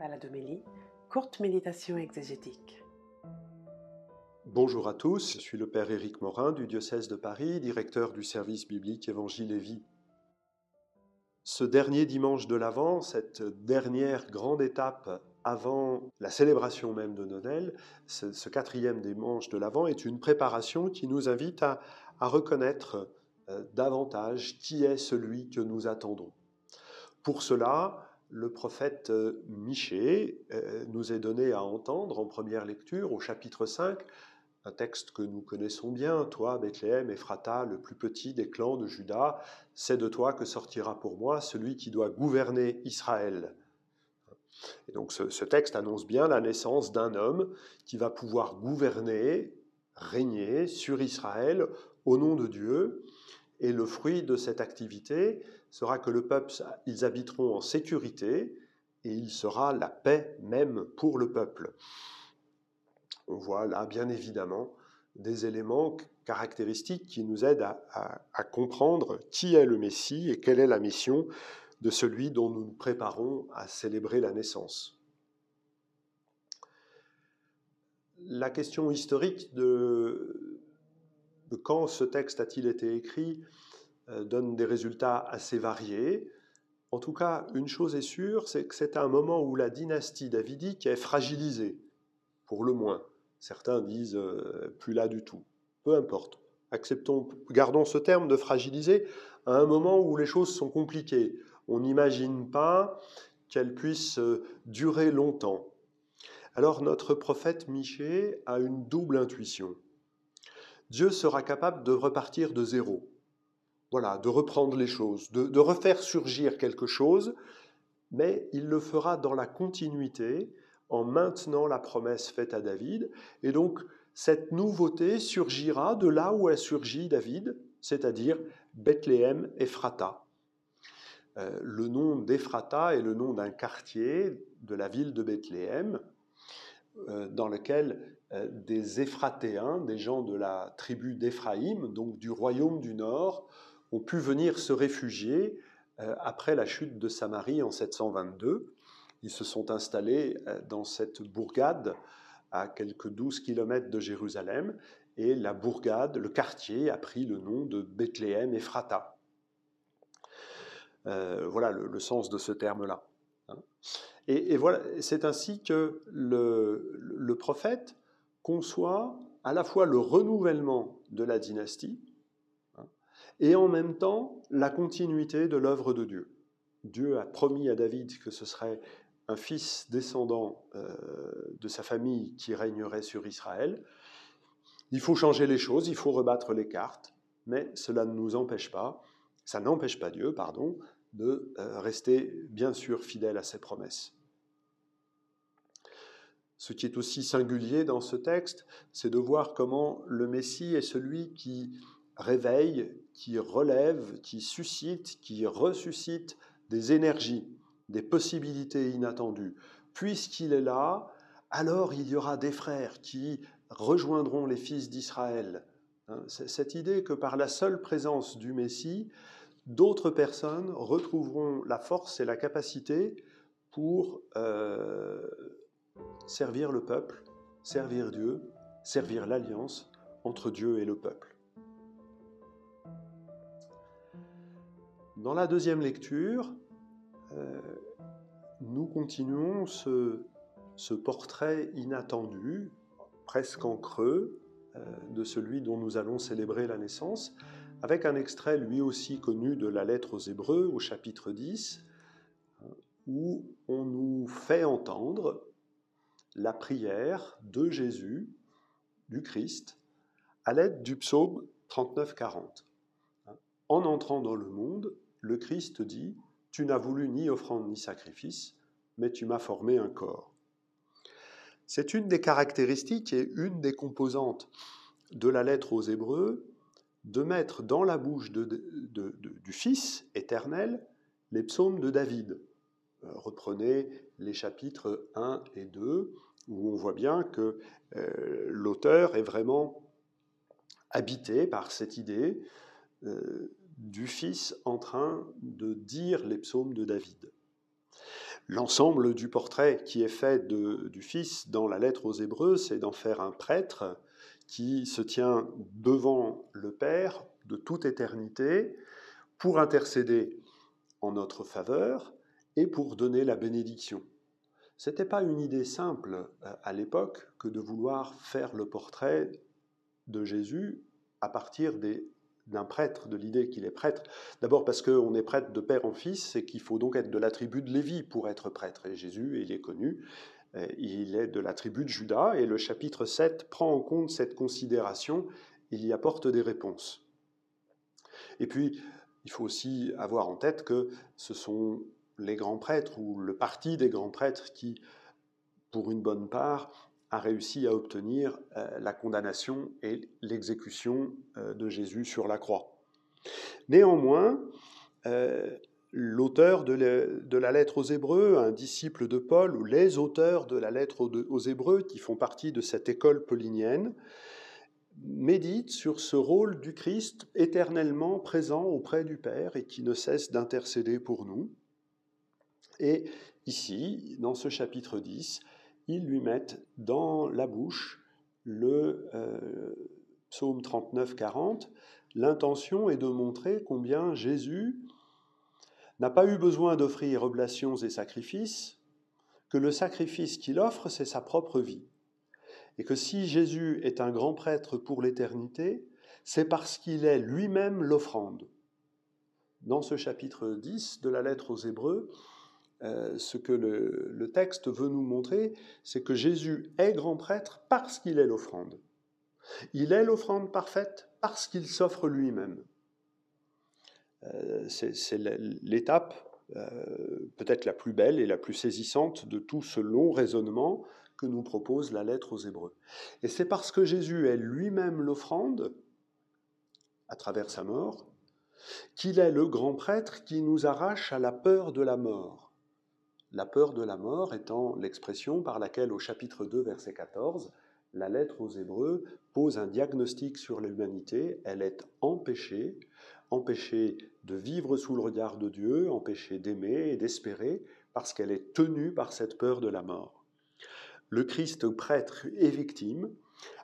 Baladomélie, courte méditation exégétique. Bonjour à tous, je suis le Père Éric Morin du diocèse de Paris, directeur du service biblique Évangile et Vie. Ce dernier dimanche de l'Avent, cette dernière grande étape avant la célébration même de Noël, ce, quatrième dimanche de l'Avent est une préparation qui nous invite à, reconnaître euh, davantage qui est celui que nous attendons. Pour cela, le prophète euh, Michée euh, nous est donné à entendre en première lecture au chapitre 5, un texte que nous connaissons bien, toi, Bethléem, Ephrata, le plus petit des clans de Juda, c'est de toi que sortira pour moi celui qui doit gouverner Israël. Et donc ce, ce texte annonce bien la naissance d'un homme qui va pouvoir gouverner, régner sur Israël au nom de Dieu, et le fruit de cette activité sera que le peuple, ils habiteront en sécurité et il sera la paix même pour le peuple. On voit là, bien évidemment, des éléments caractéristiques qui nous aident à, comprendre qui est le Messie et quelle est la mission de celui dont nous nous préparons à célébrer la naissance. La question historique de, quand ce texte a-t-il été écrit donne des résultats assez variés. En tout cas, une chose est sûre, c'est que c'est un moment où la dynastie davidique est fragilisée, pour le moins. Certains disent euh, plus là du tout. Peu importe. Acceptons, gardons ce terme de fragiliser à un moment où les choses sont compliquées. On n'imagine pas qu'elles puissent euh, durer longtemps. Alors notre prophète Michée a une double intuition. Dieu sera capable de repartir de zéro. Voilà, de reprendre les choses, de, refaire surgir quelque chose, mais il le fera dans la continuité, en maintenant la promesse faite à David. Et donc, cette nouveauté surgira de là où a surgi David, c'est-à-dire Bethléem Ephrata. Euh, le nom d'Ephrata est le nom d'un quartier de la ville de Bethléem, euh, dans lequel euh, des Éphratéens, des gens de la tribu d'Éphraïm, donc du royaume du Nord, ont pu venir se réfugier euh, après la chute de Samarie en 722. Ils se sont installés dans cette bourgade à quelques 12 kilomètres de Jérusalem, et la bourgade, le quartier, a pris le nom de Bethléem Ephrata. voilà le, sens de ce terme-là. Hein. Et, voilà, c'est ainsi que le, prophète conçoit à la fois le renouvellement de la dynastie et en même temps la continuité de l'œuvre de Dieu. Dieu a promis à David que ce serait un fils descendant euh, de sa famille qui régnerait sur Israël. Il faut changer les choses, il faut rebattre les cartes, mais cela ne nous empêche pas, ça n'empêche pas Dieu, pardon, de euh, rester bien sûr fidèle à ses promesses. Ce qui est aussi singulier dans ce texte, c'est de voir comment le Messie est celui qui réveille, qui relève, qui suscite, qui ressuscite des énergies, des possibilités inattendues. Puisqu'il est là, alors il y aura des frères qui rejoindront les fils d'Israël. Hein, cette idée que par la seule présence du Messie, d'autres personnes retrouveront la force et la capacité pour euh, servir le peuple, servir Dieu, servir l'alliance entre Dieu et le peuple. Dans la deuxième lecture, euh, nous continuons ce, portrait inattendu, presque en creux, euh, de celui dont nous allons célébrer la naissance, avec un extrait lui aussi connu de la lettre aux Hébreux au chapitre 10, où on nous fait entendre la prière de Jésus, du Christ, à l'aide du psaume 39-40. En entrant dans le monde, le Christ dit Tu n'as voulu ni offrande ni sacrifice, mais tu m'as formé un corps. C'est une des caractéristiques et une des composantes de la lettre aux Hébreux de mettre dans la bouche du Fils éternel les psaumes de David. Euh, reprenez les chapitres 1 et 2, où on voit bien que euh, l'auteur est vraiment habité par cette idée euh, du Fils en train de dire les psaumes de David. L'ensemble du portrait qui est fait du Fils dans la lettre aux Hébreux, c'est d'en faire un prêtre qui se tient devant le Père de toute éternité pour intercéder en notre faveur et pour donner la bénédiction. Ce n'était pas une idée simple euh, à l'époque que de vouloir faire le portrait de Jésus à partir d'un prêtre, de l'idée qu'il est prêtre. D'abord parce qu'on est prêtre de père en fils et qu'il faut donc être de la tribu de Lévi pour être prêtre. Et Jésus, il est connu, euh, il est de la tribu de Judas et le chapitre 7 prend en compte cette considération, il y apporte des réponses. Et puis, il faut aussi avoir en tête que ce sont les grands prêtres ou le parti des grands prêtres qui, pour une bonne part, a réussi à obtenir euh, la condamnation et l'exécution euh, de Jésus sur la croix. Néanmoins, euh, l'auteur de, la lettre aux Hébreux, un disciple de Paul, ou les auteurs de la lettre aux Hébreux, qui font partie de cette école paulinienne, méditent sur ce rôle du Christ éternellement présent auprès du Père et qui ne cesse d'intercéder pour nous. Et ici, dans ce chapitre 10, ils lui mettent dans la bouche le euh, psaume 39-40. L'intention est de montrer combien Jésus n'a pas eu besoin d'offrir oblations et sacrifices, que le sacrifice qu'il offre, c'est sa propre vie. Et que si Jésus est un grand prêtre pour l'éternité, c'est parce qu'il est lui-même l'offrande. Dans ce chapitre 10 de la lettre aux Hébreux, euh, ce que le, texte veut nous montrer, c'est que Jésus est grand prêtre parce qu'il est l'offrande. Il est l'offrande parfaite parce qu'il s'offre lui-même. Euh, c'est l'étape euh, peut-être la plus belle et la plus saisissante de tout ce long raisonnement que nous propose la lettre aux Hébreux. Et c'est parce que Jésus est lui-même l'offrande, à travers sa mort, qu'il est le grand prêtre qui nous arrache à la peur de la mort la peur de la mort étant l'expression par laquelle au chapitre 2, verset 14, la lettre aux Hébreux pose un diagnostic sur l'humanité. Elle est empêchée, empêchée de vivre sous le regard de Dieu, empêchée d'aimer et d'espérer, parce qu'elle est tenue par cette peur de la mort. Le Christ prêtre et victime,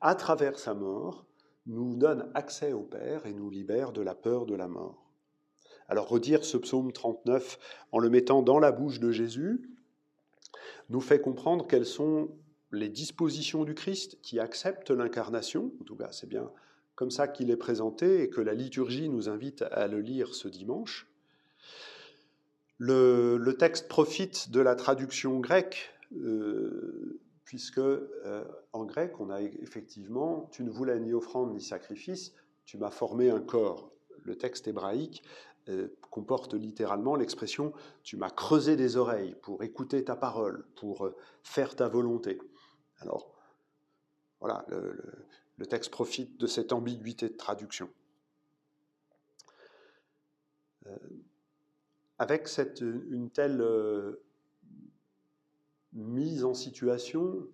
à travers sa mort, nous donne accès au Père et nous libère de la peur de la mort. Alors redire ce psaume 39 en le mettant dans la bouche de Jésus nous fait comprendre quelles sont les dispositions du Christ qui acceptent l'incarnation. En tout cas, c'est bien comme ça qu'il est présenté et que la liturgie nous invite à le lire ce dimanche. Le, texte profite de la traduction grecque, euh, puisque euh, en grec, on a effectivement Tu ne voulais ni offrande ni sacrifice, tu m'as formé un corps. Le texte hébraïque comporte littéralement l'expression Tu m'as creusé des oreilles pour écouter ta parole, pour euh, faire ta volonté. Alors, voilà, le, texte profite de cette ambiguïté de traduction. Euh, avec une telle mise en situation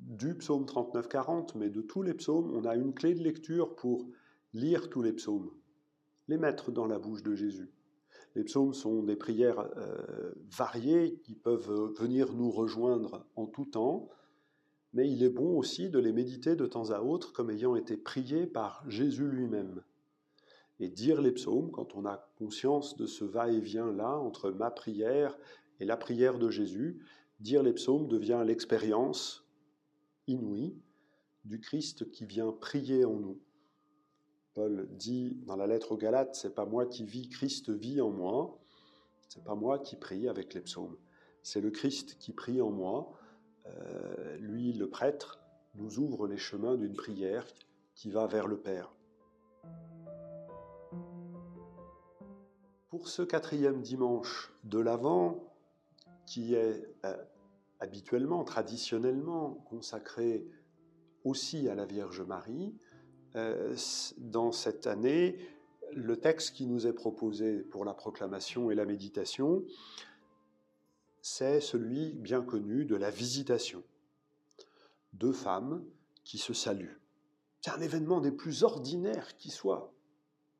du psaume 39-40, mais de tous les psaumes, on a une clé de lecture pour lire tous les psaumes les mettre dans la bouche de Jésus. Les psaumes sont des prières euh, variées qui peuvent venir nous rejoindre en tout temps, mais il est bon aussi de les méditer de temps à autre comme ayant été priés par Jésus lui-même. Et dire les psaumes, quand on a conscience de ce va-et-vient-là entre ma prière et la prière de Jésus, dire les psaumes devient l'expérience inouïe du Christ qui vient prier en nous. Paul dit dans la lettre aux Galates, c'est pas moi qui vis, Christ vit en moi. C'est pas moi qui prie avec les psaumes. C'est le Christ qui prie en moi. Euh, lui, le prêtre, nous ouvre les chemins d'une prière qui va vers le Père. Pour ce quatrième dimanche de l'Avent, qui est euh, habituellement, traditionnellement consacré aussi à la Vierge Marie, dans cette année, le texte qui nous est proposé pour la proclamation et la méditation, c'est celui bien connu de la visitation. Deux femmes qui se saluent. C'est un événement des plus ordinaires qui soit.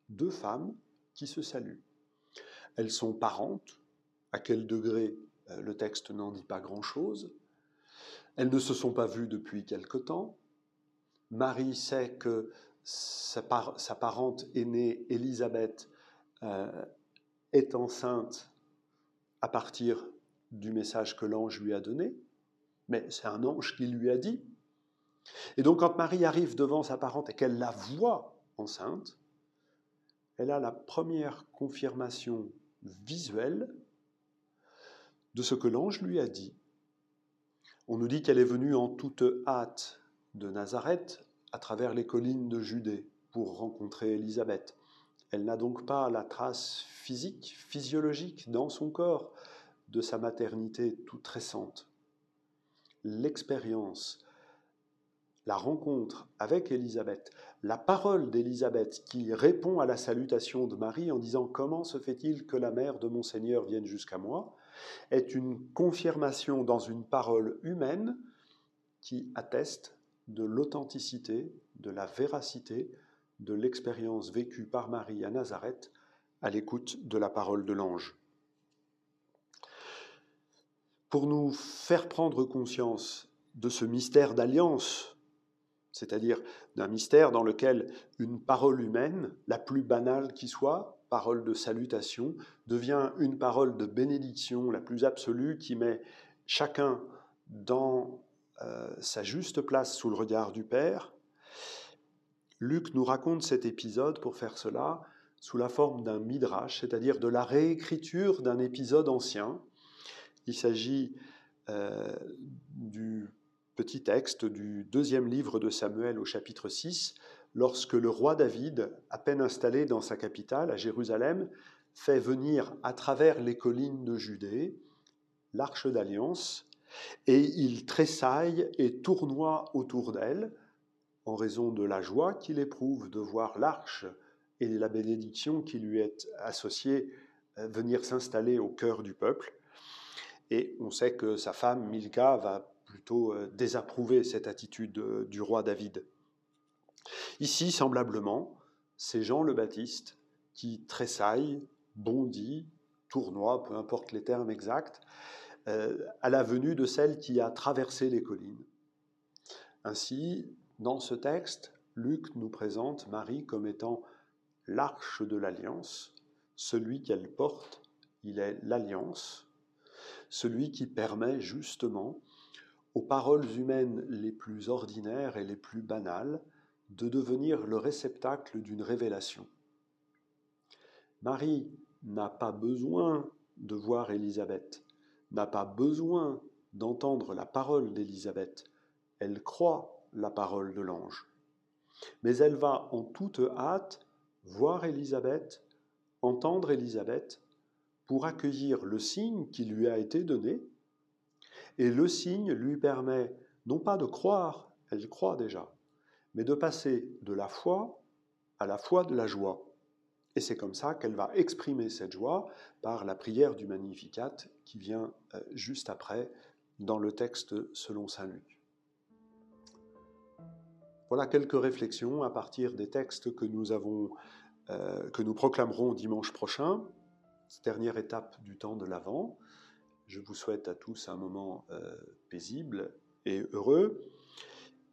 Deux femmes qui se saluent. Elles sont parentes, à quel degré euh, le texte n'en dit pas grand-chose. Elles ne se sont pas vues depuis quelque temps. Marie sait que sa, parente aînée, Élisabeth, euh, est enceinte à partir du message que l'ange lui a donné, mais c'est un ange qui lui a dit. Et donc quand Marie arrive devant sa parente et qu'elle la voit enceinte, elle a la première confirmation visuelle de ce que l'ange lui a dit. On nous dit qu'elle est venue en toute hâte de Nazareth à travers les collines de Judée pour rencontrer Élisabeth. Elle n'a donc pas la trace physique, physiologique dans son corps de sa maternité toute récente. L'expérience, la rencontre avec Élisabeth, la parole d'Élisabeth qui répond à la salutation de Marie en disant Comment se fait-il que la mère de mon Seigneur vienne jusqu'à moi? est une confirmation dans une parole humaine qui atteste de l'authenticité, de la véracité de l'expérience vécue par Marie à Nazareth à l'écoute de la parole de l'ange. Pour nous faire prendre conscience de ce mystère d'alliance, c'est-à-dire d'un mystère dans lequel une parole humaine, la plus banale qui soit, parole de salutation, devient une parole de bénédiction la plus absolue qui met chacun dans euh, sa juste place sous le regard du Père. Luc nous raconte cet épisode pour faire cela sous la forme d'un midrash, c'est-à-dire de la réécriture d'un épisode ancien. Il s'agit euh, du petit texte du deuxième livre de Samuel au chapitre 6, lorsque le roi David, à peine installé dans sa capitale, à Jérusalem, fait venir à travers les collines de Judée l'arche d'alliance, et il tressaille et tournoie autour d'elle, en raison de la joie qu'il éprouve de voir l'arche et la bénédiction qui lui est associée euh, venir s'installer au cœur du peuple. Et on sait que sa femme, Milka, va plutôt euh, désapprouver cette attitude euh, du roi David. Ici, semblablement, c'est Jean le Baptiste qui tressaille, bondit, tournoie, peu importe les termes exacts, à la venue de celle qui a traversé les collines. Ainsi, dans ce texte, Luc nous présente Marie comme étant l'arche de l'alliance, celui qu'elle porte, il est l'alliance, celui qui permet justement aux paroles humaines les plus ordinaires et les plus banales de devenir le réceptacle d'une révélation. Marie n'a pas besoin de voir Élisabeth, n'a pas besoin d'entendre la parole d'Élisabeth, elle croit la parole de l'ange. Mais elle va en toute hâte voir Élisabeth, entendre Élisabeth, pour accueillir le signe qui lui a été donné, et le signe lui permet non pas de croire, elle croit déjà, mais de passer de la foi à la foi de la joie. Et c'est comme ça qu'elle va exprimer cette joie par la prière du Magnificat qui vient euh, juste après dans le texte selon Saint Luc. Voilà quelques réflexions à partir des textes que nous avons, euh, que nous proclamerons dimanche prochain, dernière étape du temps de l'Avent. Je vous souhaite à tous un moment euh, paisible et heureux.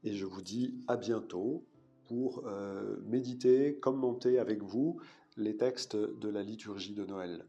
Et je vous dis à bientôt pour méditer, commenter avec vous les textes de la liturgie de Noël.